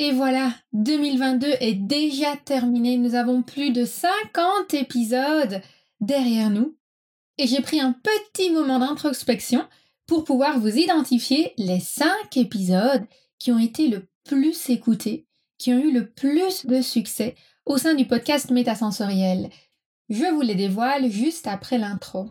Et voilà, 2022 est déjà terminé. Nous avons plus de 50 épisodes derrière nous. Et j'ai pris un petit moment d'introspection pour pouvoir vous identifier les 5 épisodes qui ont été le plus écoutés, qui ont eu le plus de succès au sein du podcast Métasensoriel. Je vous les dévoile juste après l'intro.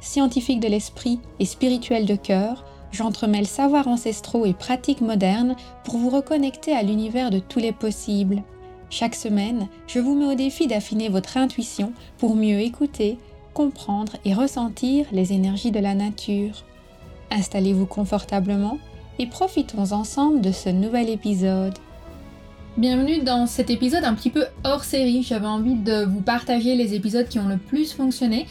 Scientifique de l'esprit et spirituel de cœur, j'entremêle savoirs ancestraux et pratiques modernes pour vous reconnecter à l'univers de tous les possibles. Chaque semaine, je vous mets au défi d'affiner votre intuition pour mieux écouter, comprendre et ressentir les énergies de la nature. Installez-vous confortablement et profitons ensemble de ce nouvel épisode. Bienvenue dans cet épisode un petit peu hors série. J'avais envie de vous partager les épisodes qui ont le plus fonctionné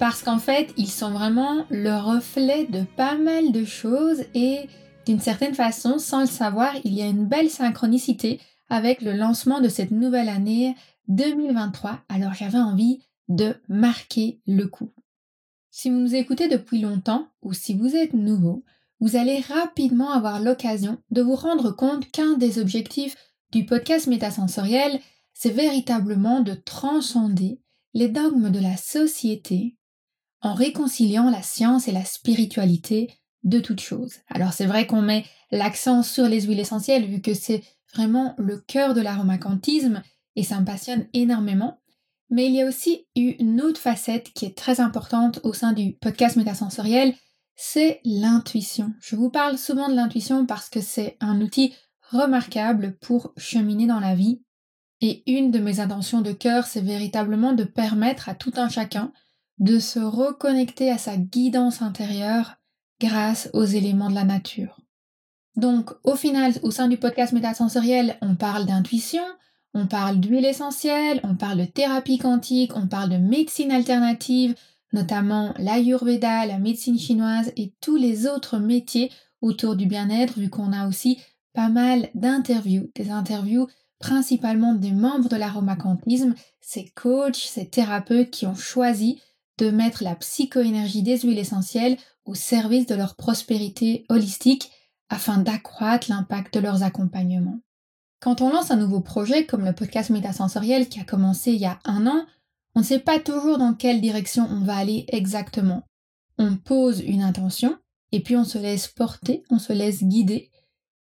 parce qu'en fait, ils sont vraiment le reflet de pas mal de choses et d'une certaine façon, sans le savoir, il y a une belle synchronicité avec le lancement de cette nouvelle année 2023. Alors j'avais envie de marquer le coup. Si vous nous écoutez depuis longtemps ou si vous êtes nouveau, vous allez rapidement avoir l'occasion de vous rendre compte qu'un des objectifs du podcast métasensoriel, c'est véritablement de transcender les dogmes de la société en réconciliant la science et la spiritualité de toute chose. Alors c'est vrai qu'on met l'accent sur les huiles essentielles vu que c'est vraiment le cœur de l'aromacantisme et ça me passionne énormément. Mais il y a aussi une autre facette qui est très importante au sein du podcast métasensoriel, c'est l'intuition. Je vous parle souvent de l'intuition parce que c'est un outil remarquable pour cheminer dans la vie. Et une de mes intentions de cœur, c'est véritablement de permettre à tout un chacun de se reconnecter à sa guidance intérieure grâce aux éléments de la nature. Donc, au final, au sein du podcast métasensoriel, on parle d'intuition, on parle d'huile essentielle, on parle de thérapie quantique, on parle de médecine alternative, notamment l'ayurveda, la médecine chinoise et tous les autres métiers autour du bien-être, vu qu'on a aussi pas mal d'interviews, des interviews principalement des membres de l'aromacantisme, ces coachs, ces thérapeutes qui ont choisi de mettre la psychoénergie des huiles essentielles au service de leur prospérité holistique afin d'accroître l'impact de leurs accompagnements. Quand on lance un nouveau projet comme le podcast métasensoriel qui a commencé il y a un an, on ne sait pas toujours dans quelle direction on va aller exactement. On pose une intention et puis on se laisse porter, on se laisse guider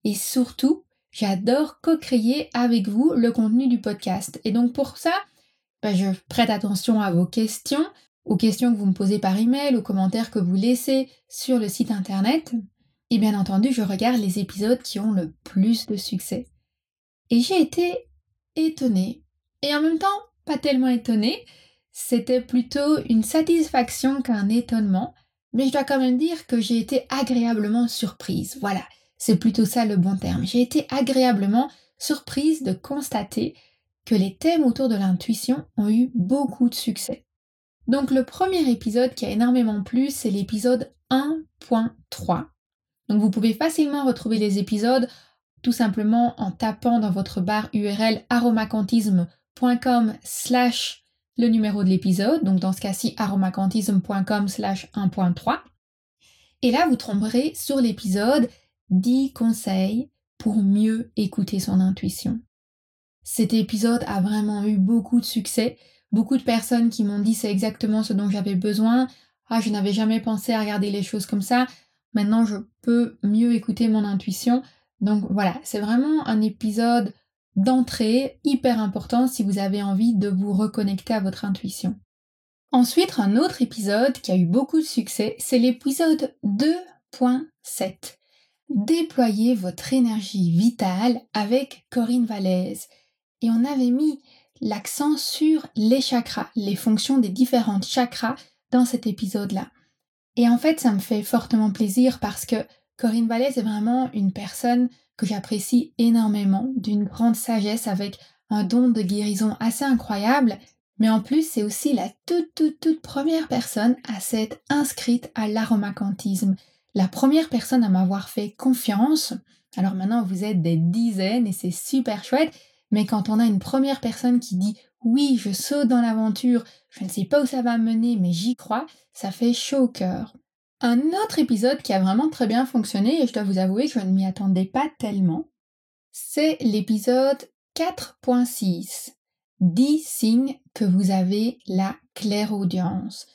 et surtout, j'adore co-créer avec vous le contenu du podcast. Et donc pour ça, ben, je prête attention à vos questions, aux questions que vous me posez par email, aux commentaires que vous laissez sur le site internet. Et bien entendu, je regarde les épisodes qui ont le plus de succès. Et j'ai été étonnée. Et en même temps, pas tellement étonnée. C'était plutôt une satisfaction qu'un étonnement. Mais je dois quand même dire que j'ai été agréablement surprise. Voilà, c'est plutôt ça le bon terme. J'ai été agréablement surprise de constater que les thèmes autour de l'intuition ont eu beaucoup de succès. Donc le premier épisode qui a énormément plu, c'est l'épisode 1.3. Donc vous pouvez facilement retrouver les épisodes tout simplement en tapant dans votre barre URL aromacantisme.com slash le numéro de l'épisode, donc dans ce cas-ci aromacantisme.com slash 1.3. Et là, vous tomberez sur l'épisode 10 conseils pour mieux écouter son intuition. Cet épisode a vraiment eu beaucoup de succès beaucoup de personnes qui m'ont dit c'est exactement ce dont j'avais besoin. Ah, je n'avais jamais pensé à regarder les choses comme ça. Maintenant, je peux mieux écouter mon intuition. Donc voilà, c'est vraiment un épisode d'entrée hyper important si vous avez envie de vous reconnecter à votre intuition. Ensuite, un autre épisode qui a eu beaucoup de succès, c'est l'épisode 2.7. Déployez votre énergie vitale avec Corinne Valaise. Et on avait mis l'accent sur les chakras, les fonctions des différents chakras dans cet épisode-là. Et en fait, ça me fait fortement plaisir parce que Corinne Ballet est vraiment une personne que j'apprécie énormément, d'une grande sagesse avec un don de guérison assez incroyable, mais en plus c'est aussi la toute toute toute première personne à s'être inscrite à l'aromacantisme, la première personne à m'avoir fait confiance. Alors maintenant vous êtes des dizaines et c'est super chouette, mais quand on a une première personne qui dit oui, je saute dans l'aventure, je ne sais pas où ça va mener, mais j'y crois, ça fait chaud au cœur. Un autre épisode qui a vraiment très bien fonctionné, et je dois vous avouer que je ne m'y attendais pas tellement, c'est l'épisode 4.6. 10 signes que vous avez la clairaudience.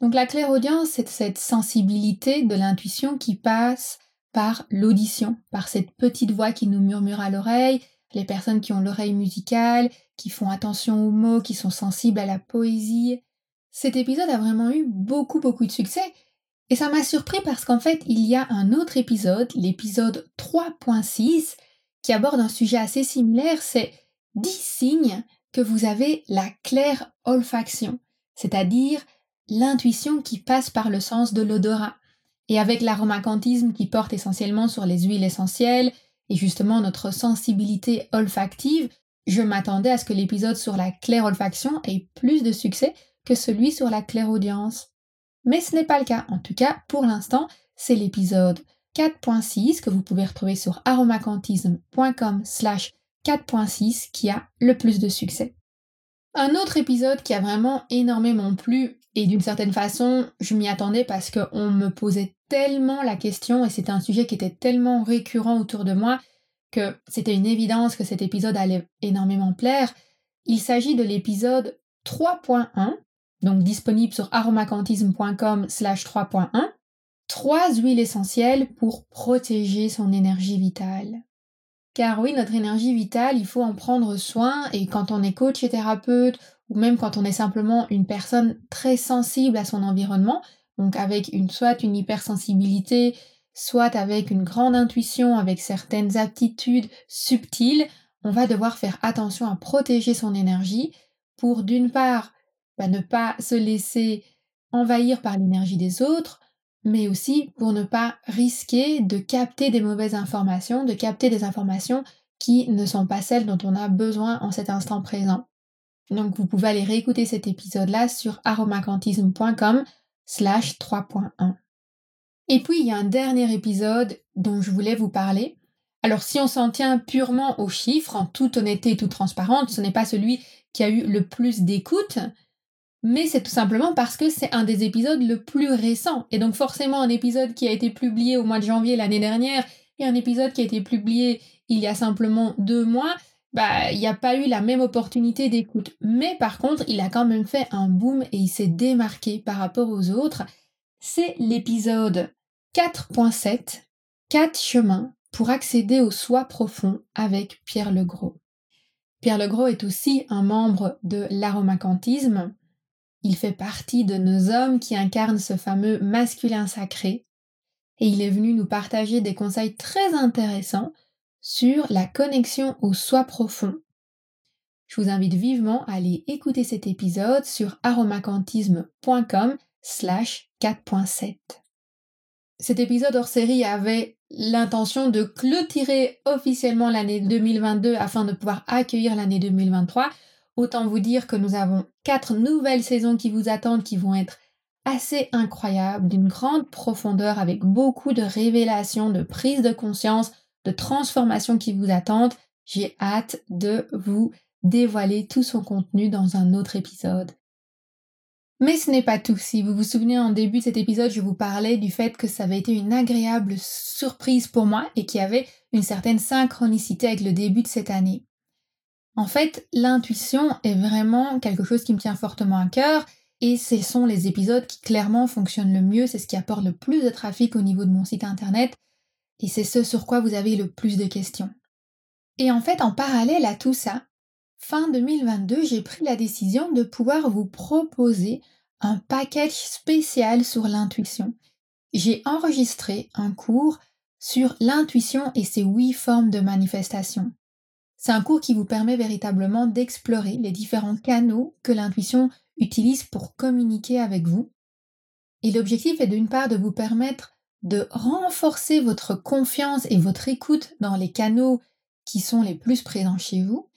Donc la clairaudience, c'est cette sensibilité de l'intuition qui passe par l'audition, par cette petite voix qui nous murmure à l'oreille, les personnes qui ont l'oreille musicale, qui font attention aux mots, qui sont sensibles à la poésie. Cet épisode a vraiment eu beaucoup beaucoup de succès et ça m'a surpris parce qu'en fait il y a un autre épisode, l'épisode 3.6, qui aborde un sujet assez similaire, c'est 10 signes que vous avez la claire olfaction, c'est-à-dire l'intuition qui passe par le sens de l'odorat. Et avec l'aromacantisme qui porte essentiellement sur les huiles essentielles et justement notre sensibilité olfactive, je m'attendais à ce que l'épisode sur la claire olfaction ait plus de succès que celui sur la claire audience. Mais ce n'est pas le cas. En tout cas, pour l'instant, c'est l'épisode 4.6 que vous pouvez retrouver sur aromacantisme.com slash 4.6 qui a le plus de succès. Un autre épisode qui a vraiment énormément plu, et d'une certaine façon, je m'y attendais parce qu'on me posait tellement la question et c'était un sujet qui était tellement récurrent autour de moi que c'était une évidence que cet épisode allait énormément plaire. Il s'agit de l'épisode 3.1, donc disponible sur aromacantisme.com slash 3.1, trois huiles essentielles pour protéger son énergie vitale. Car oui, notre énergie vitale, il faut en prendre soin et quand on est coach et thérapeute ou même quand on est simplement une personne très sensible à son environnement, donc avec une soit une hypersensibilité, soit avec une grande intuition, avec certaines aptitudes subtiles, on va devoir faire attention à protéger son énergie pour d'une part bah, ne pas se laisser envahir par l'énergie des autres, mais aussi pour ne pas risquer de capter des mauvaises informations, de capter des informations qui ne sont pas celles dont on a besoin en cet instant présent. Donc vous pouvez aller réécouter cet épisode-là sur aromacantisme.com slash 3.1. Et puis il y a un dernier épisode dont je voulais vous parler. Alors si on s'en tient purement aux chiffres, en toute honnêteté et toute transparence, ce n'est pas celui qui a eu le plus d'écoute, mais c'est tout simplement parce que c'est un des épisodes le plus récent. Et donc forcément un épisode qui a été publié au mois de janvier l'année dernière et un épisode qui a été publié il y a simplement deux mois, bah il n'y a pas eu la même opportunité d'écoute. Mais par contre, il a quand même fait un boom et il s'est démarqué par rapport aux autres. C'est l'épisode 4.7, 4 chemins pour accéder au soi profond avec Pierre Legros. Pierre Legros est aussi un membre de l'aromacantisme il fait partie de nos hommes qui incarnent ce fameux masculin sacré, et il est venu nous partager des conseils très intéressants sur la connexion au soi profond. Je vous invite vivement à aller écouter cet épisode sur aromacantisme.com slash 4.7. Cet épisode hors série avait l'intention de clôturer officiellement l'année 2022 afin de pouvoir accueillir l'année 2023. Autant vous dire que nous avons quatre nouvelles saisons qui vous attendent qui vont être assez incroyables, d'une grande profondeur, avec beaucoup de révélations, de prise de conscience, de transformations qui vous attendent. J'ai hâte de vous dévoiler tout son contenu dans un autre épisode. Mais ce n'est pas tout. Si vous vous souvenez en début de cet épisode, je vous parlais du fait que ça avait été une agréable surprise pour moi et qu'il y avait une certaine synchronicité avec le début de cette année. En fait, l'intuition est vraiment quelque chose qui me tient fortement à cœur et ce sont les épisodes qui clairement fonctionnent le mieux, c'est ce qui apporte le plus de trafic au niveau de mon site internet et c'est ce sur quoi vous avez le plus de questions. Et en fait, en parallèle à tout ça, fin 2022, j'ai pris la décision de pouvoir vous proposer un package spécial sur l'intuition. J'ai enregistré un cours sur l'intuition et ses huit formes de manifestation. C'est un cours qui vous permet véritablement d'explorer les différents canaux que l'intuition utilise pour communiquer avec vous. Et l'objectif est d'une part de vous permettre de renforcer votre confiance et votre écoute dans les canaux qui sont les plus présents chez vous,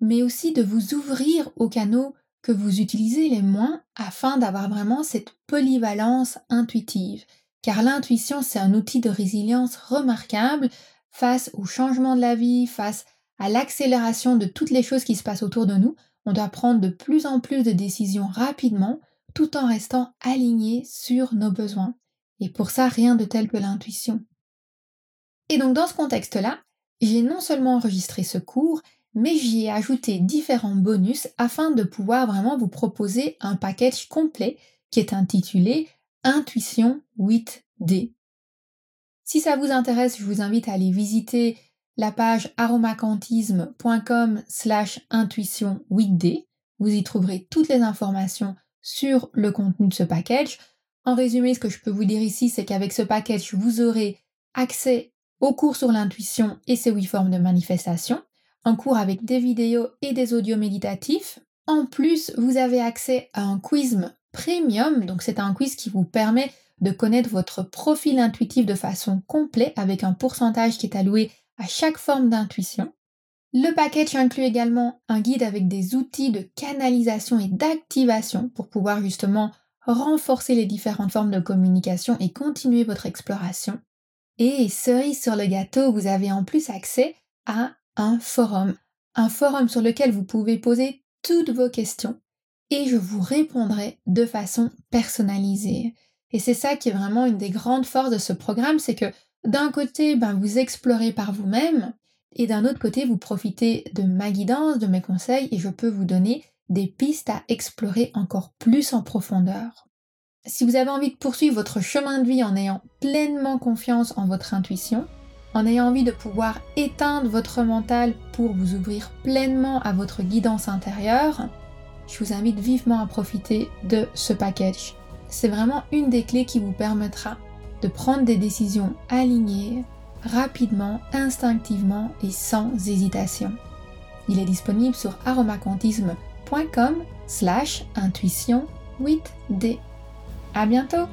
mais aussi de vous ouvrir aux canaux que vous utilisez les moins afin d'avoir vraiment cette polyvalence intuitive. Car l'intuition, c'est un outil de résilience remarquable face au changement de la vie, face à l'accélération de toutes les choses qui se passent autour de nous. On doit prendre de plus en plus de décisions rapidement tout en restant aligné sur nos besoins. Et pour ça, rien de tel que l'intuition. Et donc dans ce contexte-là, j'ai non seulement enregistré ce cours, mais j'y ai ajouté différents bonus afin de pouvoir vraiment vous proposer un package complet qui est intitulé Intuition 8D. Si ça vous intéresse, je vous invite à aller visiter la page aromacantisme.com slash intuition 8D. Vous y trouverez toutes les informations sur le contenu de ce package. En résumé, ce que je peux vous dire ici, c'est qu'avec ce package, vous aurez accès au cours sur l'intuition et ses huit formes de manifestation, un cours avec des vidéos et des audios méditatifs. En plus, vous avez accès à un quiz premium, donc c'est un quiz qui vous permet de connaître votre profil intuitif de façon complète avec un pourcentage qui est alloué à chaque forme d'intuition. Le package inclut également un guide avec des outils de canalisation et d'activation pour pouvoir justement renforcer les différentes formes de communication et continuer votre exploration. Et cerise sur le gâteau, vous avez en plus accès à un forum. Un forum sur lequel vous pouvez poser toutes vos questions et je vous répondrai de façon personnalisée. Et c'est ça qui est vraiment une des grandes forces de ce programme, c'est que d'un côté, ben, vous explorez par vous-même et d'un autre côté, vous profitez de ma guidance, de mes conseils et je peux vous donner des pistes à explorer encore plus en profondeur. Si vous avez envie de poursuivre votre chemin de vie en ayant pleinement confiance en votre intuition, en ayant envie de pouvoir éteindre votre mental pour vous ouvrir pleinement à votre guidance intérieure, je vous invite vivement à profiter de ce package. C'est vraiment une des clés qui vous permettra de prendre des décisions alignées, rapidement, instinctivement et sans hésitation. Il est disponible sur aromacontisme.com slash intuition 8D. À bientôt